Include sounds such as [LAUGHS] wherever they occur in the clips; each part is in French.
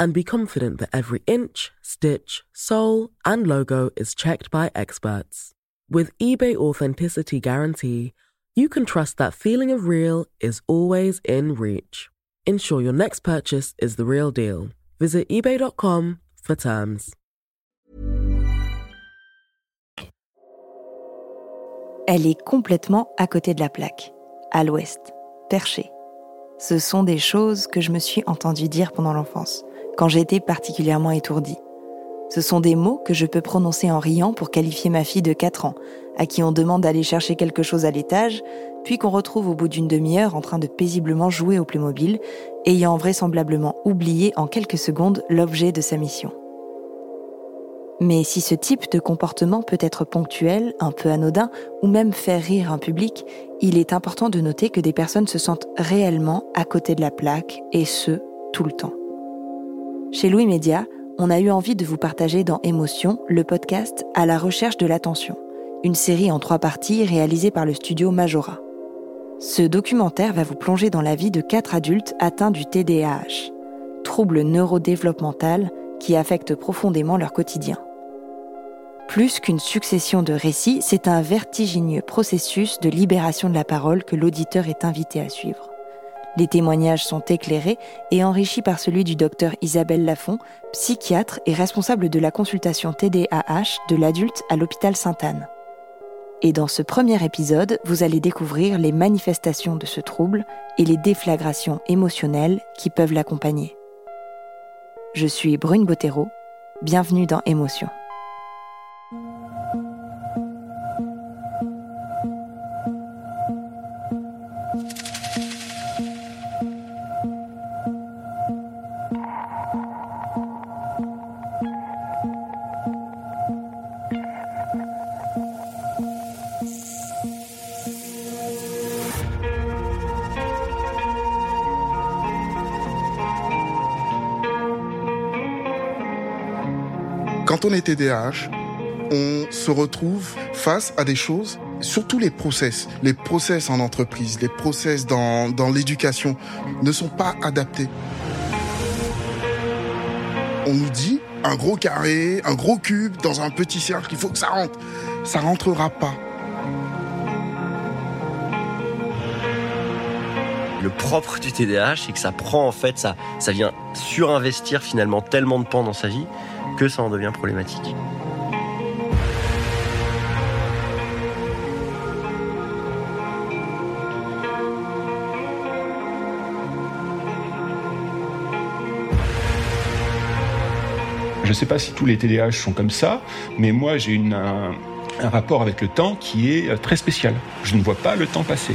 and be confident that every inch, stitch, sole, and logo is checked by experts. With eBay Authenticity Guarantee, you can trust that feeling of real is always in reach. Ensure your next purchase is the real deal. Visit eBay.com for terms. Elle est complètement à côté de la plaque, à l'ouest, perchée. Ce sont des choses que je me suis entendu dire pendant l'enfance, quand j'étais particulièrement étourdie. Ce sont des mots que je peux prononcer en riant pour qualifier ma fille de 4 ans, à qui on demande d'aller chercher quelque chose à l'étage, puis qu'on retrouve au bout d'une demi-heure en train de paisiblement jouer au Playmobil, ayant vraisemblablement oublié en quelques secondes l'objet de sa mission. Mais si ce type de comportement peut être ponctuel, un peu anodin, ou même faire rire un public, il est important de noter que des personnes se sentent réellement à côté de la plaque, et ce, tout le temps. Chez Louis Média, on a eu envie de vous partager dans Émotion le podcast À la recherche de l'attention, une série en trois parties réalisée par le studio Majora. Ce documentaire va vous plonger dans la vie de quatre adultes atteints du TDAH, trouble neurodéveloppemental qui affecte profondément leur quotidien. Plus qu'une succession de récits, c'est un vertigineux processus de libération de la parole que l'auditeur est invité à suivre. Les témoignages sont éclairés et enrichis par celui du docteur Isabelle Lafont, psychiatre et responsable de la consultation TDAH de l'adulte à l'hôpital Sainte-Anne. Et dans ce premier épisode, vous allez découvrir les manifestations de ce trouble et les déflagrations émotionnelles qui peuvent l'accompagner. Je suis Brune Bottero, bienvenue dans Émotion. Quand on est TDAH, on se retrouve face à des choses, surtout les process, les process en entreprise, les process dans, l'éducation ne sont pas adaptés. On nous dit un gros carré, un gros cube dans un petit cercle, il faut que ça rentre. Ça rentrera pas. Le propre du TDAH, c'est que ça prend en fait, ça, ça vient surinvestir finalement tellement de pans dans sa vie que ça en devient problématique. Je ne sais pas si tous les TDAH sont comme ça, mais moi j'ai une, un, un rapport avec le temps qui est euh, très spécial. Je ne vois pas le temps passer.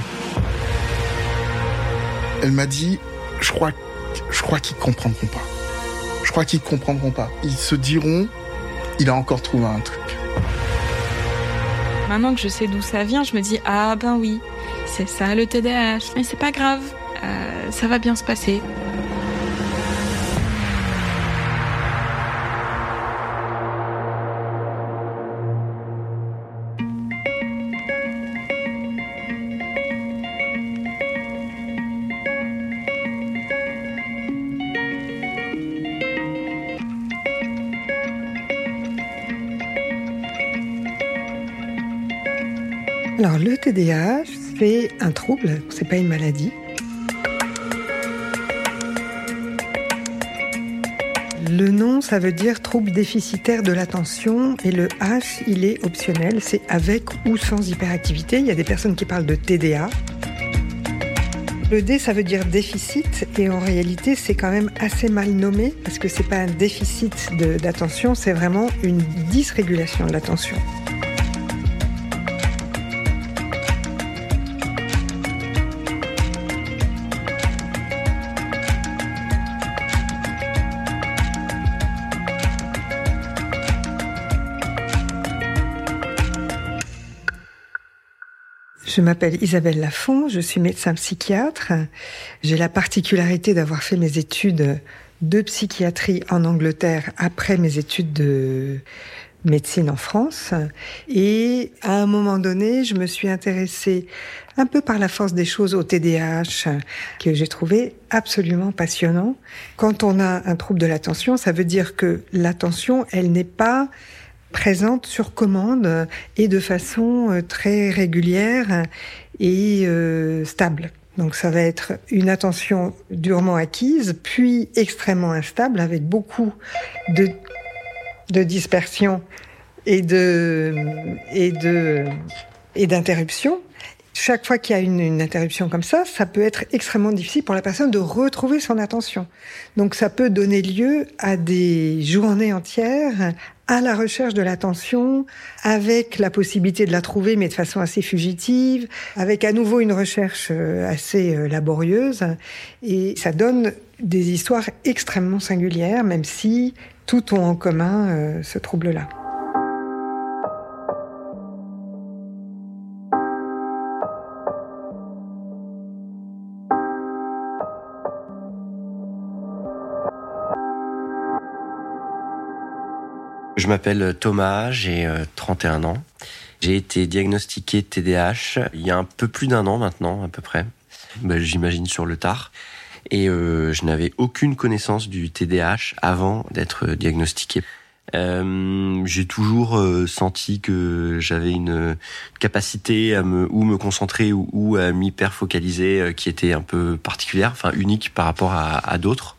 Elle m'a dit, je crois, je crois qu'ils comprendront pas. Crois qu'ils comprendront pas. Ils se diront, il a encore trouvé un truc. Maintenant que je sais d'où ça vient, je me dis ah ben oui, c'est ça le TDAH. Mais c'est pas grave, euh, ça va bien se passer. Alors le TDAH, c'est un trouble, c'est pas une maladie. Le nom, ça veut dire trouble déficitaire de l'attention et le H, il est optionnel, c'est avec ou sans hyperactivité. Il y a des personnes qui parlent de TDA. Le D, ça veut dire déficit et en réalité, c'est quand même assez mal nommé parce que c'est pas un déficit d'attention, c'est vraiment une dysrégulation de l'attention. Je m'appelle Isabelle Lafont, je suis médecin psychiatre. J'ai la particularité d'avoir fait mes études de psychiatrie en Angleterre après mes études de médecine en France. Et à un moment donné, je me suis intéressée un peu par la force des choses au TDAH, que j'ai trouvé absolument passionnant. Quand on a un trouble de l'attention, ça veut dire que l'attention, elle n'est pas présente sur commande et de façon euh, très régulière et euh, stable. Donc ça va être une attention durement acquise, puis extrêmement instable, avec beaucoup de, de dispersion et de et de et d'interruption. Chaque fois qu'il y a une, une, interruption comme ça, ça peut être extrêmement difficile pour la personne de retrouver son attention. Donc ça peut donner lieu à des journées entières à la recherche de l'attention, avec la possibilité de la trouver, mais de façon assez fugitive, avec à nouveau une recherche euh, assez euh, laborieuse. Et ça donne des histoires extrêmement singulières, même si tout ont en commun euh, ce trouble-là. Je m'appelle Thomas, j'ai 31 ans. J'ai été diagnostiqué TDAH il y a un peu plus d'un an maintenant, à peu près. Ben, J'imagine sur le tard. Et euh, je n'avais aucune connaissance du TDAH avant d'être diagnostiqué. Euh, j'ai toujours euh, senti que j'avais une capacité à me ou me concentrer ou, à m'hyper focaliser euh, qui était un peu particulière, enfin unique par rapport à d'autres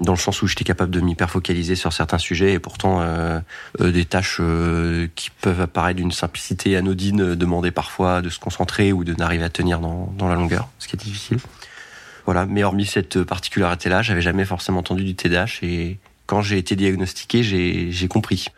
dans le sens où j'étais capable de m'hyper focaliser sur certains sujets et pourtant euh, euh, des tâches euh, qui peuvent apparaître d'une simplicité anodine euh, demander parfois de se concentrer ou de n'arriver à tenir dans, dans la longueur, ce qui est difficile. Voilà, mais hormis cette particularité-là, j'avais jamais forcément entendu du TDAH et quand j'ai été diagnostiqué, j'ai compris.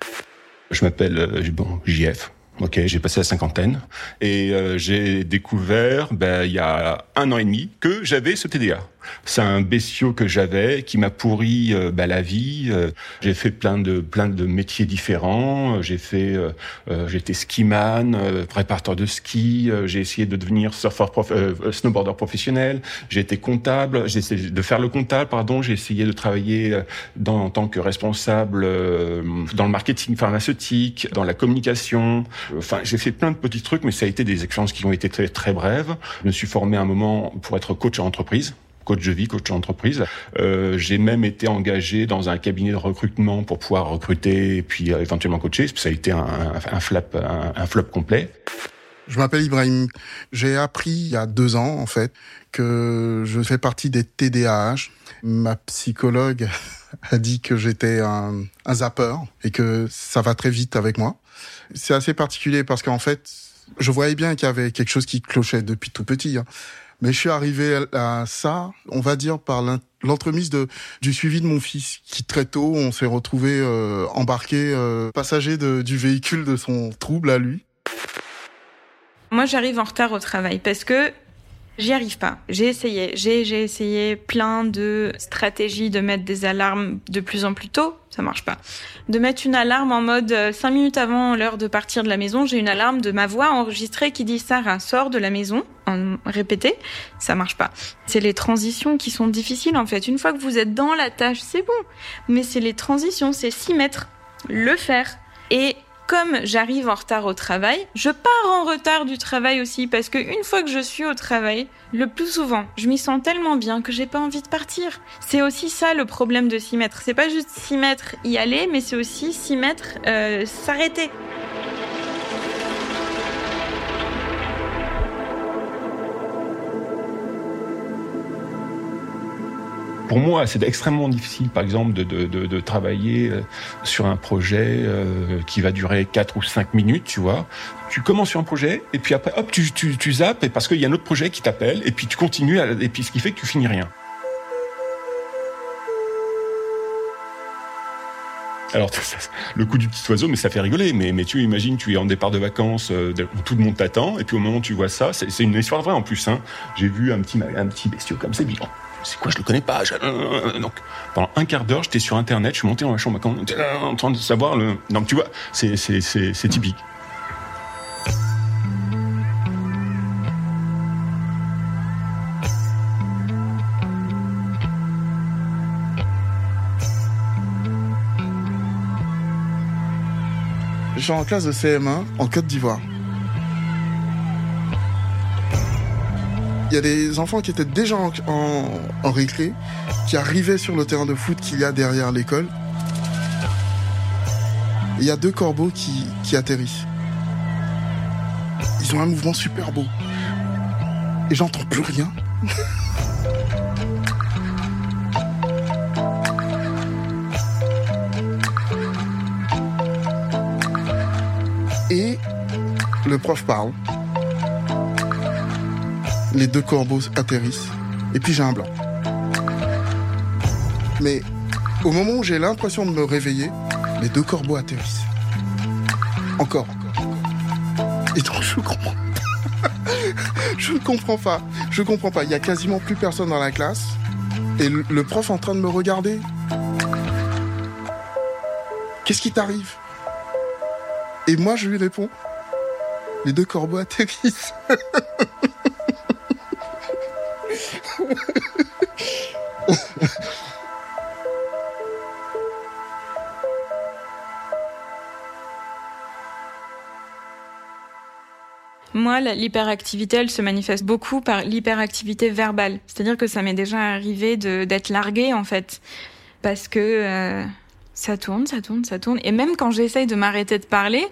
Je m'appelle euh, bon, JF. Ok, j'ai passé la cinquantaine et euh, j'ai découvert ben, il y a un an et demi que j'avais ce TDA. C'est un bestiau que j'avais qui m'a pourri euh, bah, la vie. Euh, j'ai fait plein de plein de métiers différents. J'ai fait, euh, euh, j'étais skiman, euh, préparateur de ski. euh, j'ai essayé de devenir surfeur, prof, euh, snowboarder professionnel. J'ai été comptable. J'ai essayé de faire le comptable, pardon. J'ai essayé de travailler euh, dans, en tant que responsable euh, dans le marketing pharmaceutique, dans la communication. Enfin, j'ai fait plein de petits trucs, mais ça a été des expériences qui ont été très très brèves. Je me suis formé un moment pour être coach en entreprise coach de vie, coach d'entreprise. Euh, j'ai même été engagé dans un cabinet de recrutement pour pouvoir recruter et puis euh, éventuellement coacher. Ça a été un, un, un flap, un, un flop complet. Je m'appelle Ibrahim. J'ai appris il y a deux ans, en fait, que je fais partie des TDAH. Ma psychologue [LAUGHS] a dit que j'étais un, un zapper et que ça va très vite avec moi. C'est assez particulier parce qu'en fait, je voyais bien qu'il y avait quelque chose qui clochait depuis tout petit. Hein. Mais je suis arrivé à ça, on va dire, par l'entremise du suivi de mon fils, qui très tôt, on s'est retrouvé euh, embarqué euh, passager du véhicule de son trouble à lui. Moi, j'arrive en retard au travail parce que j'y arrive pas. J'ai essayé, j'ai essayé plein de stratégies de mettre des alarmes de plus en plus tôt, ça marche pas. De mettre une alarme en mode 5 minutes avant l'heure de partir de la maison, j'ai une alarme de ma voix enregistrée qui dit Sarah sors de la maison en répété, ça marche pas. C'est les transitions qui sont difficiles en fait. Une fois que vous êtes dans la tâche, c'est bon. Mais c'est les transitions, c'est s'y mettre, le faire et comme j'arrive en retard au travail, je pars en retard du travail aussi parce que une fois que je suis au travail, le plus souvent, je m'y sens tellement bien que j'ai pas envie de partir. C'est aussi ça le problème de s'y mettre. C'est pas juste s'y mettre, y aller, mais c'est aussi s'y mettre, euh, s'arrêter. Pour moi, c'est extrêmement difficile, par exemple, de, de, de, travailler euh, sur un projet euh, qui va durer 4 ou 5 minutes, tu vois. Tu commences sur un projet, et puis après, hop, tu, tu, tu zappes, parce qu'il y a un autre projet qui t'appelle, et puis tu continues, et puis ce qui fait que tu finis rien. Alors, [LAUGHS] le coup du petit oiseau, mais ça fait rigoler. Mais, mais tu imagines, tu es en départ de vacances, euh, tout le monde t'attend, et puis au moment où tu vois ça, c'est une histoire vraie en plus. Hein. J'ai vu un petit, un petit bestiau comme ça, oh, c'est quoi, je le connais pas. Pendant un quart d'heure, j'étais sur Internet, je suis monté dans la chambre en train de savoir le. Donc, tu vois, c'est typique. Je suis en classe de CM1 en Côte d'Ivoire. Il y a des enfants qui étaient déjà en, en, récré, qui arrivaient sur le terrain de foot qu'il y a derrière l'école. Il y a deux corbeaux qui, qui atterrissent. Ils ont un mouvement super beau. Et j'entends plus rien. Et le prof parle. Les deux corbeaux atterrissent. Et puis j'ai un blanc. Mais au moment où j'ai l'impression de me réveiller, les deux corbeaux atterrissent. Encore. Et donc je comprends. [LAUGHS] je ne comprends pas. Je comprends pas. Il y a quasiment plus personne dans la classe. Et le prof en train de me regarder. Qu'est-ce qui t'arrive? Et moi, je lui réponds, les deux corbeaux atterrissent. [LAUGHS] Moi, l'hyperactivité, elle se manifeste beaucoup par l'hyperactivité verbale. C'est-à-dire que ça m'est déjà arrivé d'être larguée, en fait. Parce que euh, ça tourne, ça tourne, ça tourne. Et même quand j'essaye de m'arrêter de parler,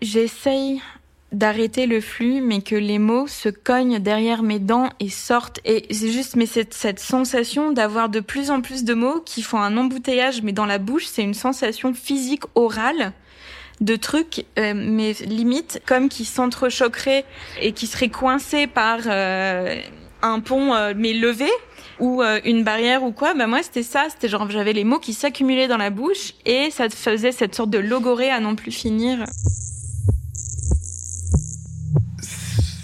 j'essaye d'arrêter le flux, mais que les mots se cognent derrière mes dents et sortent. Et c'est juste, mais cette, cette sensation d'avoir de plus en plus de mots qui font un embouteillage, mais dans la bouche, c'est une sensation physique orale de trucs, euh, mais limite comme qui s'entrechoqueraient et qui seraient coincés par euh, un pont, euh, mais levé ou euh, une barrière ou quoi, bah moi c'était ça, c'était genre j'avais les mots qui s'accumulaient dans la bouche et ça faisait cette sorte de logorée à non plus finir.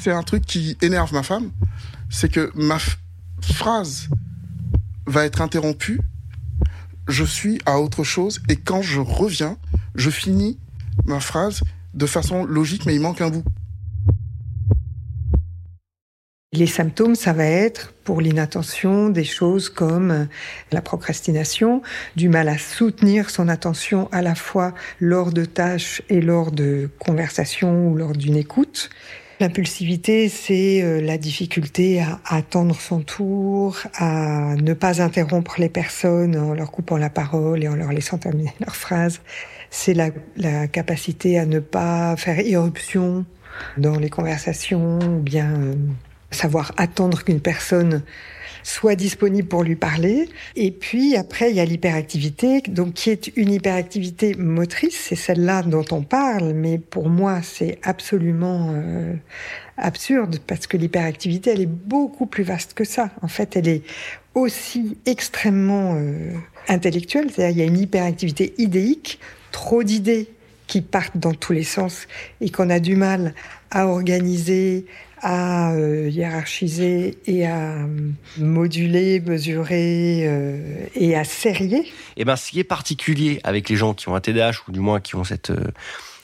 C'est un truc qui énerve ma femme, c'est que ma phrase va être interrompue, je suis à autre chose et quand je reviens, je finis ma phrase de façon logique mais il manque un bout. Les symptômes, ça va être pour l'inattention des choses comme la procrastination, du mal à soutenir son attention à la fois lors de tâches et lors de conversations ou lors d'une écoute. L'impulsivité, c'est euh, la difficulté à attendre son tour, à ne pas interrompre les personnes en leur coupant la parole et en leur laissant terminer [LAUGHS] leur phrase. C'est la, capacité à ne pas faire irruption dans les conversations ou bien euh, savoir attendre qu'une personne soit disponible pour lui parler. Et puis après, il y a l'hyperactivité, donc qui est une hyperactivité motrice, c'est celle-là dont on parle, mais pour moi, c'est absolument euh, absurde parce que l'hyperactivité, elle est beaucoup plus vaste que ça. En fait, elle est aussi extrêmement euh, intellectuelle, c'est-à-dire il y a une hyperactivité idéique, trop d'idées qui partent dans tous les sens et qu'on a du mal à organiser, à euh, hiérarchiser et à euh, moduler, mesurer euh, et à serrer. Eh ben, ce qui est particulier avec les gens qui ont un TDAH ou du moins qui ont cette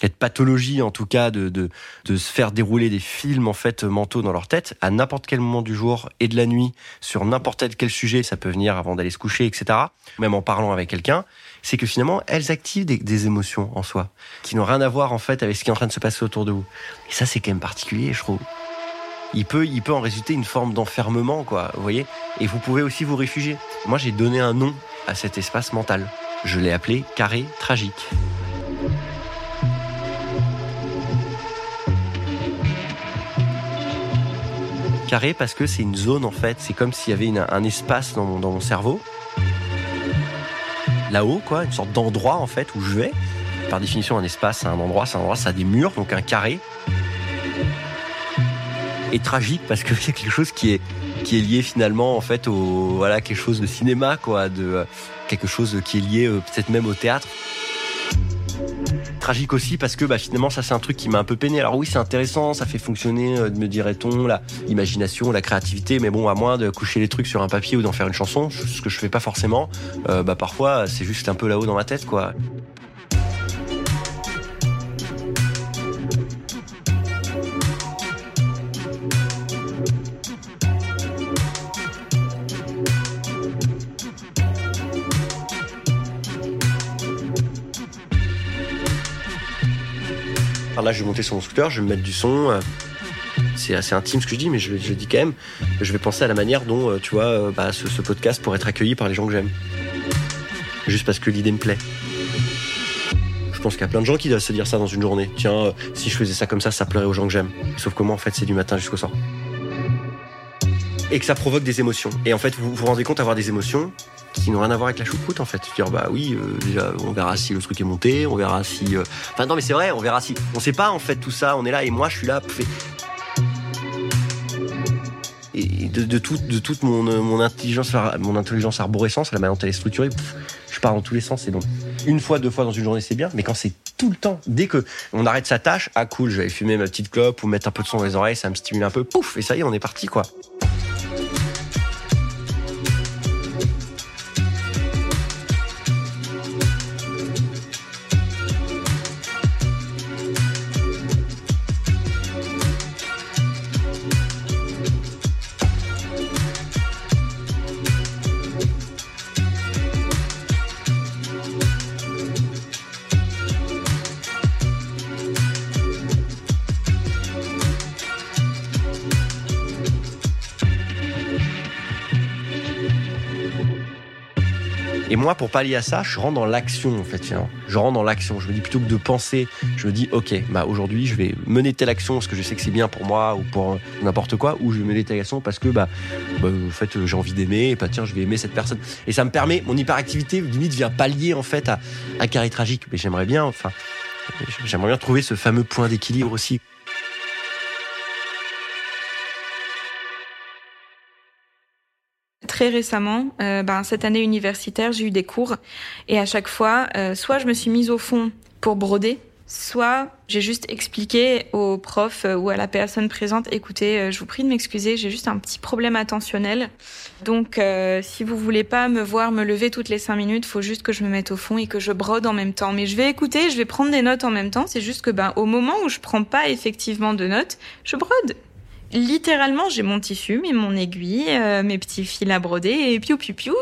cette pathologie en tout cas de, de, se faire dérouler des films en fait mentaux dans leur tête à n'importe quel moment du jour et de la nuit sur n'importe quel sujet, ça peut venir avant d'aller se coucher, etc. Même en parlant avec quelqu'un, c'est que finalement elles activent des, des, émotions en soi qui n'ont rien à voir en fait avec ce qui est en train de se passer autour de vous. Et ça c'est quand même particulier, je trouve il peut, il peut en résulter une forme d'enfermement, quoi, vous voyez Et vous pouvez aussi vous réfugier. Moi, j'ai donné un nom à cet espace mental. Je l'ai appelé carré tragique. Carré parce que c'est une zone, en fait, c'est comme s'il y avait un espace dans mon, dans mon cerveau là-haut, quoi, une sorte d'endroit en fait où je vais. Par définition, un espace, c'est un endroit, c'est un endroit, ça a des murs, donc un carré. Et tragique parce que [LAUGHS] c'est quelque chose qui est qui est lié finalement en fait au voilà quelque chose de cinéma quoi, de quelque chose qui est lié euh, peut-être même au théâtre tragique aussi parce que bah, finalement ça c'est un truc qui m'a un peu peiné. Alors oui c'est intéressant, ça fait fonctionner, euh, me dirait-on, la l'imagination, la créativité, mais bon à moins de coucher les trucs sur un papier ou d'en faire une chanson, ce que je fais pas forcément, euh, bah parfois c'est juste un peu là-haut dans ma tête quoi. Là, je vais monter sur mon scooter, je vais me mettre du son. Euh, c'est assez intime ce que je dis, mais je, je dis quand même. Je vais penser à la manière dont, euh, tu vois, euh, bah, ce, podcast pourrait être accueilli par les gens que j'aime. Juste parce que l'idée me plaît. Je pense qu'il y a plein de gens qui doivent se dire ça dans une journée. Tiens, si je faisais ça comme ça, ça pleurait aux gens que j'aime. Sauf que moi, en fait, c'est du matin jusqu'au soir. Et que ça provoque des émotions. Et en fait, vous vous rendez compte d'avoir des émotions, qui n'ont rien à voir avec la choucroute en fait. Dire bah oui, euh, déjà on verra si le truc est monté, on verra si. Euh, enfin non mais c'est vrai, on verra si. On sait pas en fait tout ça, on est là et moi je suis là. Et de, de, tout, de toute mon, intelligence, mon intelligence la manière est structurée, je pars dans tous les sens. Et donc une fois, deux fois dans une journée c'est bien, mais quand c'est tout le temps, dès que on arrête sa tâche, ah cool, je vais fumer ma petite clope ou mettre un peu de son dans les oreilles, ça me stimule un peu, pouf, et ça y est, on est parti quoi. Moi, pour pallier à ça, je rentre dans l'action, en fait. Je rentre dans l'action. Je me dis plutôt que de penser, je me dis, ok, bah aujourd'hui, je vais mener telle action parce que je sais que c'est bien pour moi ou pour n'importe quoi, ou je vais mener telle action parce que, bah, bah en fait, j'ai envie d'aimer. Et bah tiens, je vais aimer cette personne. Et ça me permet, mon hyperactivité limite vient pallier en fait à, à Carré Tragique. Mais j'aimerais bien, enfin, j'aimerais bien trouver ce fameux point d'équilibre aussi. Très récemment, euh, ben, cette année universitaire, j'ai eu des cours et à chaque fois, euh, soit je me suis mise au fond pour broder, soit j'ai juste expliqué au prof euh, ou à la personne présente, écoutez, je vous prie de m'excuser, j'ai juste un petit problème attentionnel. Donc, si vous voulez pas me voir me lever toutes les cinq minutes, faut juste que je me mette au fond et que je brode en même temps. Mais je vais écouter, je vais prendre des notes en même temps. C'est juste que, ben, au moment où je prends pas effectivement de notes, je brode littéralement, j'ai mon tissu, mais mon aiguille, euh, mes petits fils à broder et piou piou piou.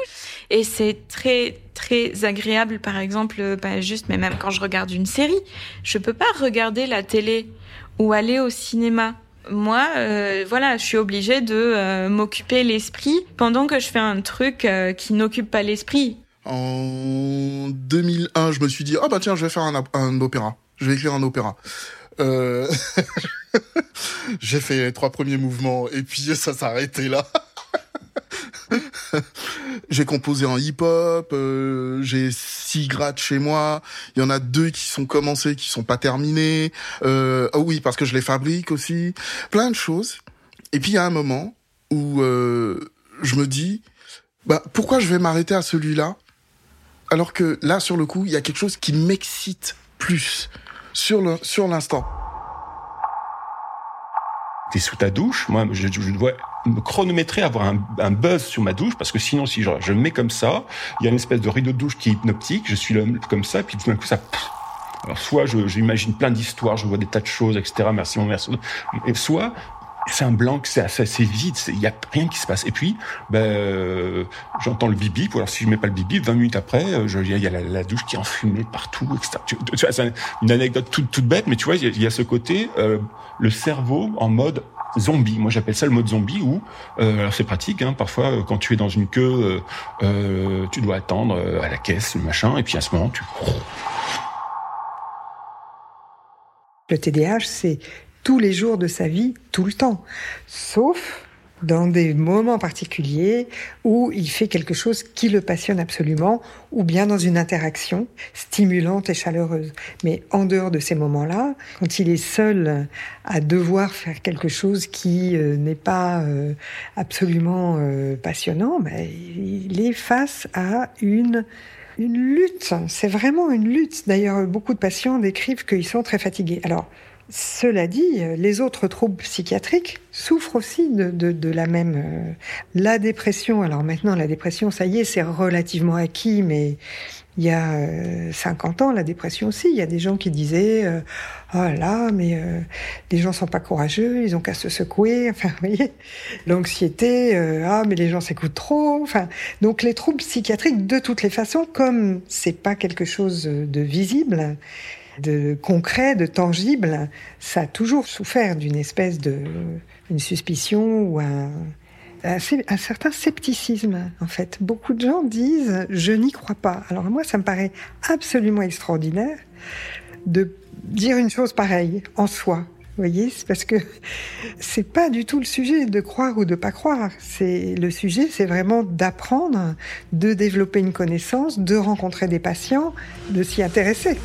Et c'est très très agréable, par exemple, pas juste, mais même quand je regarde une série, je peux pas regarder la télé ou aller au cinéma. Moi, euh, voilà, je suis obligée de euh, m'occuper l'esprit pendant que je fais un truc qui n'occupe pas l'esprit. En 2001, je me suis dit, ah bah tiens, je vais faire un, un opéra. Je vais écrire un opéra. Euh... [LAUGHS] [LAUGHS] j'ai fait les trois premiers mouvements et puis [LAUGHS] ça arrêté là. [LAUGHS] j'ai composé en hip-hop, euh, j'ai six grades chez moi. Il y en a deux qui sont commencés, qui sont pas terminés. Euh, oh oui, parce que je les fabrique aussi. Plein de choses. Et puis il y a un moment où euh, je me dis, bah pourquoi je vais m'arrêter à celui-là? Alors que là sur le coup il y a quelque chose qui m'excite plus sur le sur l'instant. T'es sous ta douche, moi je, dois me chronométrer, avoir un, buzz sur ma douche, parce que sinon si je, je me mets comme ça, il y a une espèce de rideau de douche qui est hypnotique, je suis comme ça, puis tout d'un coup ça... Alors soit j'imagine plein d'histoires, je vois des tas de choses, etc. Merci mon merci. Et soit c'est un blanc, c'est assez vide, il y a rien qui se passe. Et puis, ben, euh, j'entends le bibi. Alors si je mets pas le bibi, 20 minutes après, euh, il y a la, douche qui est enfumée partout, etc. C'est une anecdote toute, toute bête, mais tu vois, il y, a ce côté, euh, le cerveau en mode zombie. Moi, j'appelle ça le mode zombie où, alors c'est pratique, hein, parfois quand tu es dans une queue, tu dois attendre à la caisse, le machin, et puis à ce moment, tu le TDAH, c'est tous les jours de sa vie, tout le temps. Sauf dans des moments particuliers où il fait quelque chose qui le passionne absolument, ou bien dans une interaction stimulante et chaleureuse. Mais en dehors de ces moments-là, quand il est seul à devoir faire quelque chose qui euh, n'est pas euh, absolument euh, passionnant, ben, il est face à une une lutte. C'est vraiment une lutte. D'ailleurs, beaucoup de patients décrivent qu'ils sont très fatigués. Alors, cela dit, les autres troubles psychiatriques souffrent aussi de, la même... Euh, la dépression, alors maintenant la dépression, ça y est, c'est relativement acquis, mais il y a 50 euh, ans, la dépression aussi, il y a des gens qui disaient euh, Oh là, mais les gens sont pas courageux, ils ont qu'à se secouer [LAUGHS] », enfin, vous voyez L'anxiété, Ah, mais les gens s'écoutent trop », enfin... Donc les troubles psychiatriques, de toutes les façons, comme c'est pas quelque chose de visible, de concret, de tangible, ça a toujours souffert d'une espèce de une suspicion ou un, un, certain scepticisme, en fait. Beaucoup de gens disent je n'y crois pas. Alors moi, ça me paraît absolument extraordinaire de dire une chose pareille en soi. Vous voyez, c'est parce que c'est pas du tout le sujet de croire ou de pas croire. C'est le sujet, c'est vraiment d'apprendre, de développer une connaissance, de rencontrer des patients, de s'y intéresser.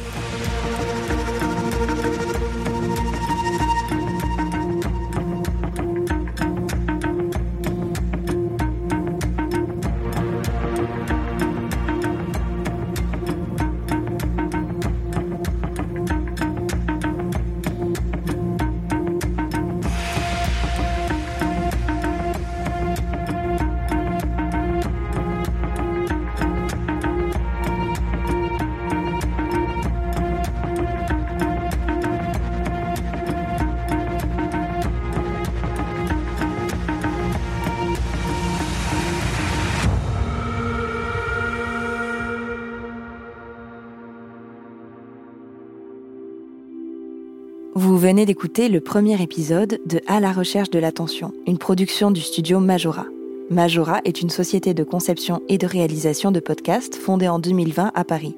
Vous venez d'écouter le premier épisode de À la recherche de l'attention, une production du studio Majora. Majora est une société de conception et de réalisation de podcasts fondée en 2020 à Paris.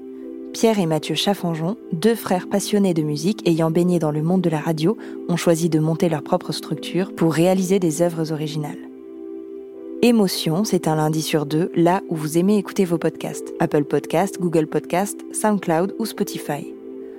Pierre et Mathieu Chaffanjon, deux frères passionnés de musique ayant baigné dans le monde de la radio, ont choisi de monter leur propre structure pour réaliser des œuvres originales. Émotion, c'est un lundi sur deux, là où vous aimez écouter vos podcasts. Apple Podcasts, Google Podcasts, SoundCloud ou Spotify.